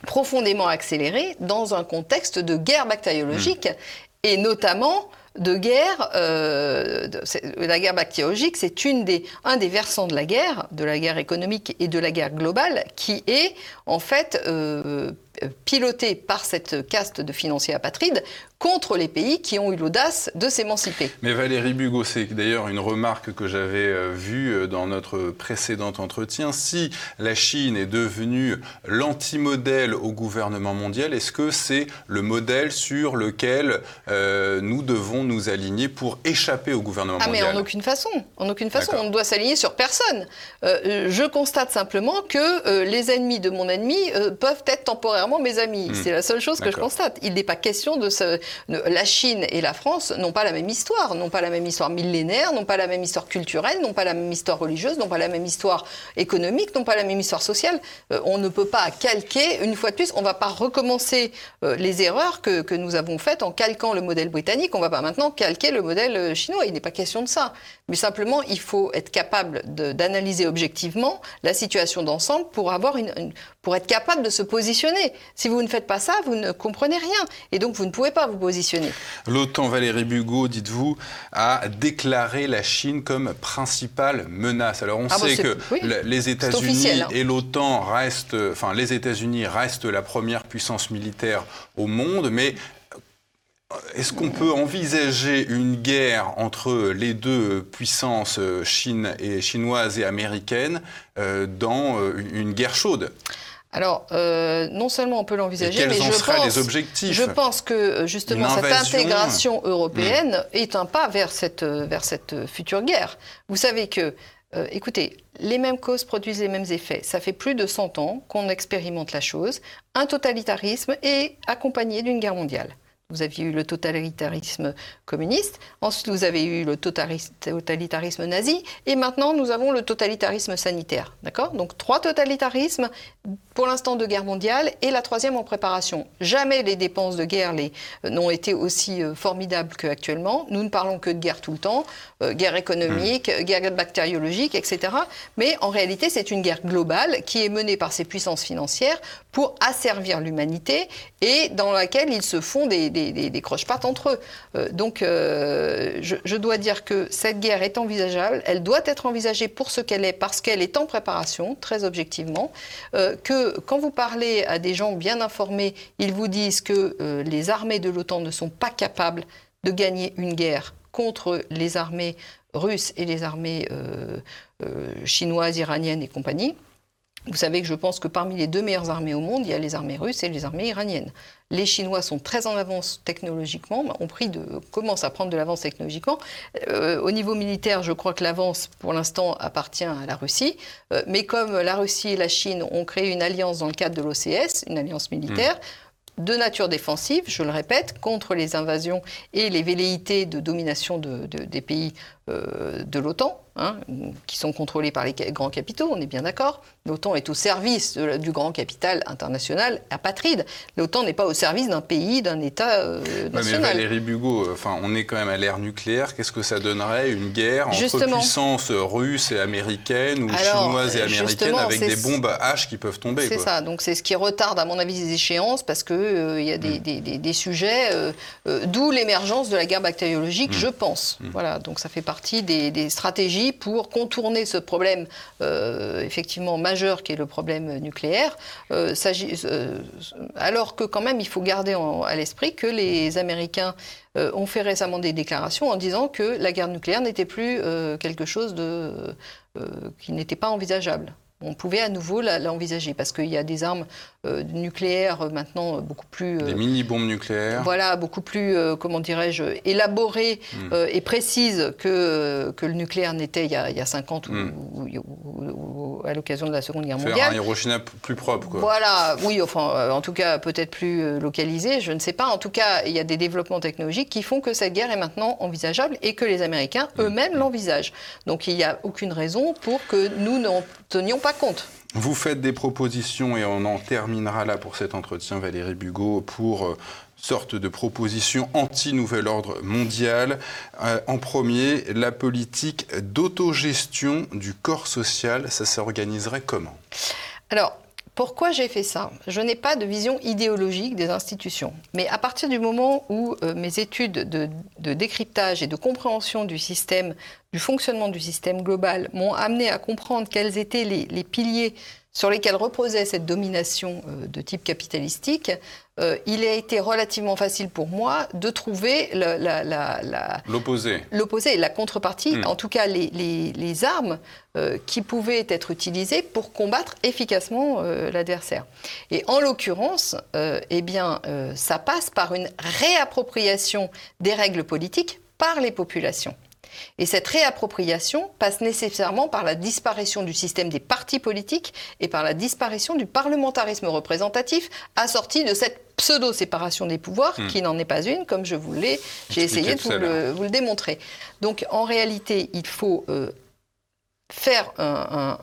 profondément accélérées dans un contexte de guerre bactériologique hmm. et notamment de guerre. Euh, la guerre bactériologique, c'est un des versants de la guerre, de la guerre économique et de la guerre globale, qui est en fait piloté par cette caste de financiers apatrides contre les pays qui ont eu l'audace de s'émanciper. Mais Valérie Bugot, c'est d'ailleurs une remarque que j'avais euh, vue euh, dans notre précédent entretien. Si la Chine est devenue l'anti-modèle au gouvernement mondial, est-ce que c'est le modèle sur lequel euh, nous devons nous aligner pour échapper au gouvernement mondial Ah mais en aucune façon. En aucune façon. On ne doit s'aligner sur personne. je constate simplement que les ennemis de mon ennemi peuvent être temporairement mes amis. Hmm. C'est la seule chose que je constate. Il n'est pas question de la Chine et la France n'ont pas la même histoire, n'ont pas la même histoire millénaire, n'ont pas la même histoire culturelle, n'ont pas la même histoire religieuse, n'ont pas la même histoire économique, n'ont pas la même histoire sociale. Euh, on ne peut pas calquer, une fois de plus, on ne va pas recommencer euh, les erreurs que, que, nous avons faites en calquant le modèle britannique, on ne va pas maintenant calquer le modèle euh, chinois. Il n'est pas question de ça. Mais simplement, il faut être capable d'analyser objectivement la situation d'ensemble pour, avoir une, pour être capable de se positionner. Si vous ne faites pas ça, vous ne comprenez rien. Et donc, vous ne pouvez pas vous positionner. L'OTAN, Valérie Bugot, dites-vous, a déclaré la Chine comme principale menace. Alors, on ah sait que les États-Unis hein. et l'OTAN restent, enfin, les États-Unis restent la première puissance militaire au monde, mais est-ce qu'on peut envisager une guerre entre les deux puissances, Chine et chinoise et américaine, euh, dans euh, une guerre chaude? Alors, euh, non seulement on peut l'envisager, mais je pense, les objectifs? Je pense que euh, justement cette intégration européenne hmm. est un pas vers cette, euh, vers cette future guerre. Vous savez que, écoutez, les mêmes causes produisent les mêmes effets. Ça fait plus de 100 ans qu'on expérimente la chose. Un totalitarisme est accompagné d'une guerre mondiale. Vous aviez eu le totalitarisme communiste, ensuite vous avez eu le totalitarisme nazi, et maintenant nous avons le totalitarisme sanitaire. D'accord? Donc trois totalitarismes, pour l'instant de guerre mondiale, et la troisième en préparation. Jamais les dépenses de guerre euh, n'ont été aussi euh, formidables qu'actuellement. Nous ne parlons que de guerre tout le temps, euh, guerre économique, mmh. guerre bactériologique, etc. Mais en réalité, c'est une guerre globale qui est menée par ces puissances financières pour asservir l'humanité et dans laquelle ils se font des des, croche-pattes entre eux. Euh, donc, euh, je, dois dire que cette guerre est envisageable. Elle doit être envisagée pour ce qu'elle est, parce qu'elle est en préparation, très objectivement. Euh, que quand vous parlez à des gens bien informés, ils vous disent que les armées de l'OTAN ne sont pas capables de gagner une guerre contre les armées russes et les armées chinoises, iraniennes et compagnie. Vous savez que je pense que parmi les deux meilleures armées au monde, il y a les armées russes et les armées iraniennes. Les Chinois sont très en avance technologiquement, ont pris commencent à prendre de l'avance technologiquement. Euh, au niveau militaire, je crois que l'avance, pour l'instant, appartient à la Russie. Euh, mais comme la Russie et la Chine ont créé une alliance dans le cadre de l'OCS, une alliance militaire, de nature défensive, je le répète, contre les invasions et les velléités de domination des pays de l'OTAN, hein, qui sont contrôlés par les grands capitaux, on est bien d'accord. L'OTAN est au service du grand capital international apatride. L'OTAN n'est pas au service d'un pays, d'un État euh, national. mais Valérie Bugot, enfin, on est quand même à l'ère nucléaire. Qu'est-ce que ça donnerait une guerre entre puissances russes et américaines ou chinoises et américaines avec des bombes H qui peuvent tomber C'est ça. Donc c'est ce qui retarde, à mon avis, les échéances parce qu'il euh, il y a des, mm. des, sujets, d'où l'émergence de la guerre bactériologique, mm. je pense. Mm. Voilà. Donc ça fait partie des, stratégies pour contourner ce problème euh, effectivement majeur qui est le problème nucléaire, euh, euh, alors que quand même il faut garder à l'esprit que les Américains ont fait récemment des déclarations en disant que la guerre nucléaire n'était plus quelque chose qui n'était pas envisageable on pouvait à nouveau l'envisager parce qu'il y a des armes euh, nucléaires euh, maintenant euh, beaucoup plus... des mini-bombes nucléaires. Voilà, beaucoup plus, comment dirais-je, élaborées hmm. et précises que, que le nucléaire n'était il, y a 50 hmm. ou, à l'occasion de la Seconde Guerre mondiale. Faire un Hiroshima plus propre, quoi. Voilà, oui, enfin, en tout cas, peut-être plus localisé, je ne sais pas. En tout cas, il y a des développements technologiques qui font que cette guerre est maintenant envisageable et que les Américains hmm. eux-mêmes l'envisagent. Donc il n'y a aucune raison pour que nous n'en tenions pas compte. Vous faites des propositions et on en terminera là pour cet entretien, Valérie Bugot, pour euh, sorte de proposition anti-nouvel ordre mondial. Euh, en premier, la politique d'autogestion du corps social, ça s'organiserait comment? Alors, pourquoi j'ai fait ça? Je n'ai pas de vision idéologique des institutions. Mais à partir du moment où euh, mes études de, décryptage et de compréhension du système, du fonctionnement du système global m'ont amené à comprendre quels étaient les piliers sur lesquels reposait cette domination euh, de type capitalistique, euh, il a été relativement facile pour moi de trouver l'opposé, la, l'opposé, la contrepartie, hmm. en tout cas les, armes euh, qui pouvaient être utilisées pour combattre efficacement l'adversaire. Et en l'occurrence, eh bien, ça passe par une réappropriation des règles politiques par les populations. Et cette réappropriation passe nécessairement par la disparition du système des partis politiques et par la disparition du parlementarisme représentatif, assorti de cette pseudo-séparation des pouvoirs, hmm. qui n'en est pas une, comme je vous l'ai, j'ai essayé de vous le, démontrer. Donc en réalité, il faut euh, faire un,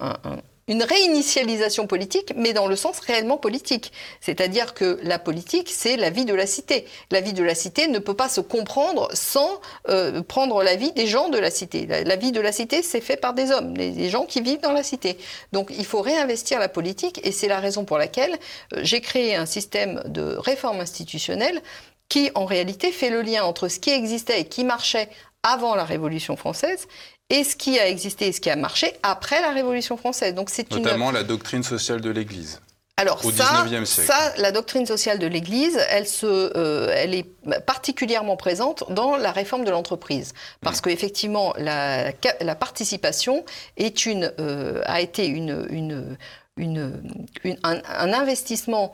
une réinitialisation politique, mais dans le sens réellement politique. C'est-à-dire que la politique, c'est la vie de la cité. La vie de la cité ne peut pas se comprendre sans euh, prendre la vie des gens de la cité. La, vie de la cité, c'est fait par des hommes, des, gens qui vivent dans la cité. Donc il faut réinvestir la politique, et c'est la raison pour laquelle euh, j'ai créé un système de réforme institutionnelle qui, en réalité, fait le lien entre ce qui existait et qui marchait avant la Révolution française et ce qui a existé et ce qui a marché après la Révolution française. Donc c'est Notamment la doctrine sociale de l'Église. Alors ça, ça, la doctrine sociale de l'Église, elle, se, euh, elle est particulièrement présente dans la réforme de l'entreprise, parce mmh. qu'effectivement, la, la, participation est une, euh, a été une, une, un, investissement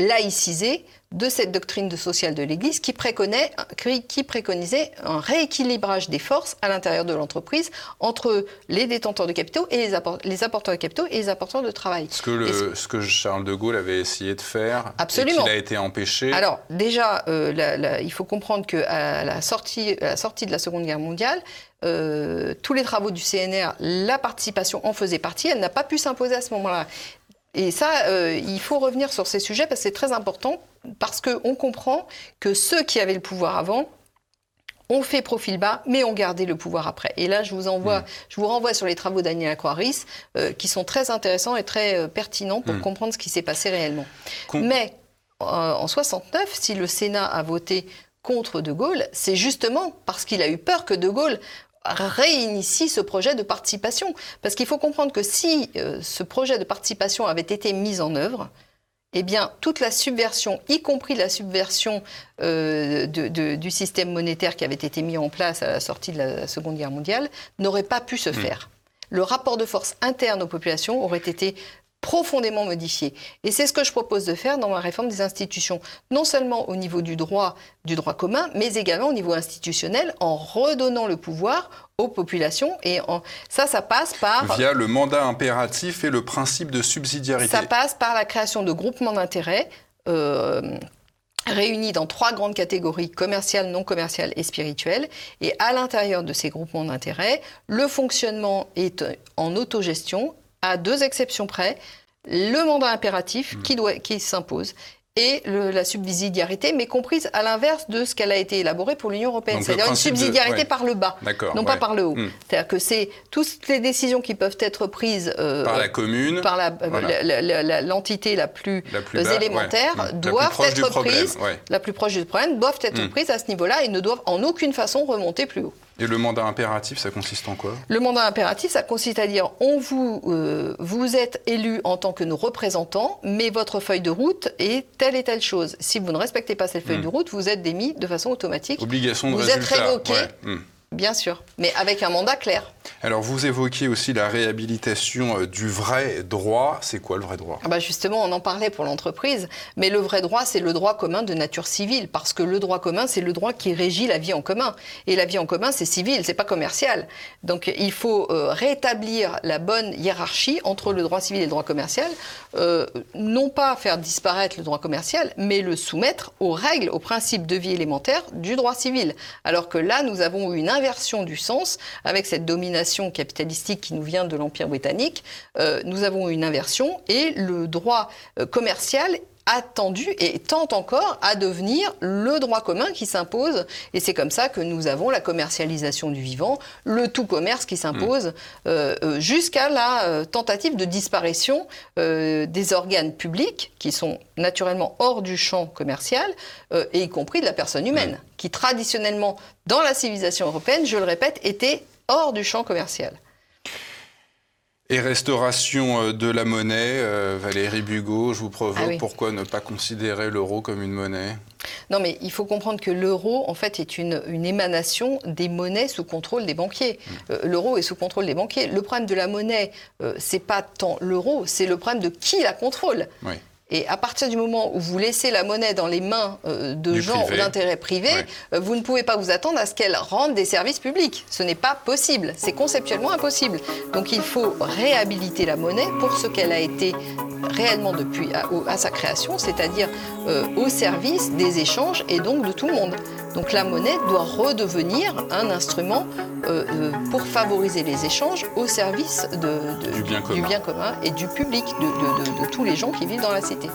laïcisé de cette doctrine de sociale de l'Église qui, qui, préconisait un rééquilibrage des forces à l'intérieur de l'entreprise entre les détenteurs de capitaux et les, apporteurs de capitaux et les apporteurs de travail. Ce que, ce que Charles de Gaulle avait essayé de faire Absolument. et qu'il a été empêché. Alors déjà, euh, il faut comprendre qu'à la sortie, la sortie de la Seconde Guerre mondiale, euh, tous les travaux du CNR, la participation en faisait partie, elle n'a pas pu s'imposer à ce moment-là. Et ça, euh, il faut revenir sur ces sujets parce que c'est très important, parce qu'on comprend que ceux qui avaient le pouvoir avant ont fait profil bas, mais ont gardé le pouvoir après. Et là, je vous envoie, mm. je vous renvoie sur les travaux d'Aniel Aquaris, euh, qui sont très intéressants et très euh, pertinents pour mm. comprendre ce qui s'est passé réellement. mais en 69, si le Sénat a voté contre De Gaulle, c'est justement parce qu'il a eu peur que De Gaulle réinitie ce projet de participation. Parce qu'il faut comprendre que si euh, ce projet de participation avait été mis en œuvre, eh bien, toute la subversion, y compris la subversion euh, du système monétaire qui avait été mis en place à la sortie de la Seconde Guerre mondiale, n'aurait pas pu se hmm. faire. Le rapport de force interne aux populations aurait été profondément modifié. Et c'est ce que je propose de faire dans ma réforme des institutions, non seulement au niveau du droit, du droit commun, mais également au niveau institutionnel, en redonnant le pouvoir aux populations. Et ça, ça passe par... Via le mandat impératif et le principe de subsidiarité. Ça passe par la création de groupements d'intérêt. Euh, réunis dans trois grandes catégories, commerciales, non commerciales et spirituelles. Et à l'intérieur de ces groupements d'intérêt, le fonctionnement est en autogestion à deux exceptions près, le mandat impératif qui, doit, qui s'impose et la subsidiarité, mais comprise à l'inverse de ce qu'elle a été élaborée pour l'Union européenne. C'est-à-dire une subsidiarité par le bas, non pas par le haut. Hmm. C'est-à-dire que c'est toutes les décisions qui peuvent être prises euh, par la commune, par l'entité la, plus, élémentaire, doivent être prises, la plus proche du problème, doivent être prises à ce niveau-là et ne doivent en aucune façon remonter plus haut. Et le mandat impératif, ça consiste en quoi? Le mandat impératif, ça consiste à dire on vous, euh, vous êtes élu en tant que nos représentants, mais votre feuille de route est telle et telle chose. Si vous ne respectez pas cette feuille hmm. de route, vous êtes démis de façon automatique. Obligation de vous êtes révoqué. Hmm. Bien sûr, mais avec un mandat clair. Alors vous évoquiez aussi la réhabilitation euh, du vrai droit. C'est quoi le vrai droit? Ah bah Justement, on en parlait pour l'entreprise, mais le vrai droit, c'est le droit commun de nature civile, parce que le droit commun, c'est le droit qui régit la vie en commun. Et la vie en commun, c'est civil, c'est pas commercial. Donc il faut euh, rétablir la bonne hiérarchie entre le droit civil et le droit commercial, euh, non pas faire disparaître le droit commercial, mais le soumettre aux règles, aux principes de vie élémentaires du droit civil. Alors que là, nous avons une inversion du sens avec cette domination capitalistique qui nous vient de l'Empire britannique. Euh, nous avons une inversion et le droit euh, commercial attendu et tend encore à devenir le droit commun qui s'impose. Et c'est comme ça que nous avons la commercialisation du vivant, le tout commerce qui s'impose, mm. euh, jusqu'à la tentative de disparition des organes publics qui sont naturellement hors du champ commercial, et y compris de la personne humaine, mm. qui traditionnellement, dans la civilisation européenne, je le répète, était hors du champ commercial. Et restauration euh, de la monnaie, euh, Valérie Bugot, je vous provoque, ah pourquoi ne pas considérer l'euro comme une monnaie? Non, mais il faut comprendre que l'euro, en fait, est une, émanation des monnaies sous contrôle des banquiers. Hmm. Euh, l'euro est sous contrôle des banquiers. Le problème de la monnaie, c'est pas tant l'euro, c'est le problème de qui la contrôle. Oui. Et à partir du moment où vous laissez la monnaie dans les mains euh, de gens d'intérêt privé, euh, vous ne pouvez pas vous attendre à ce qu'elle rende des services publics. Ce n'est pas possible. C'est conceptuellement impossible. Donc il faut réhabiliter la monnaie pour ce qu'elle a été réellement depuis à, sa création, c'est-à-dire euh, au service des échanges et donc de tout le monde. Donc la monnaie doit redevenir un instrument euh, pour favoriser les échanges au service du, bien commun et du public, de tous les gens qui vivent dans la cité.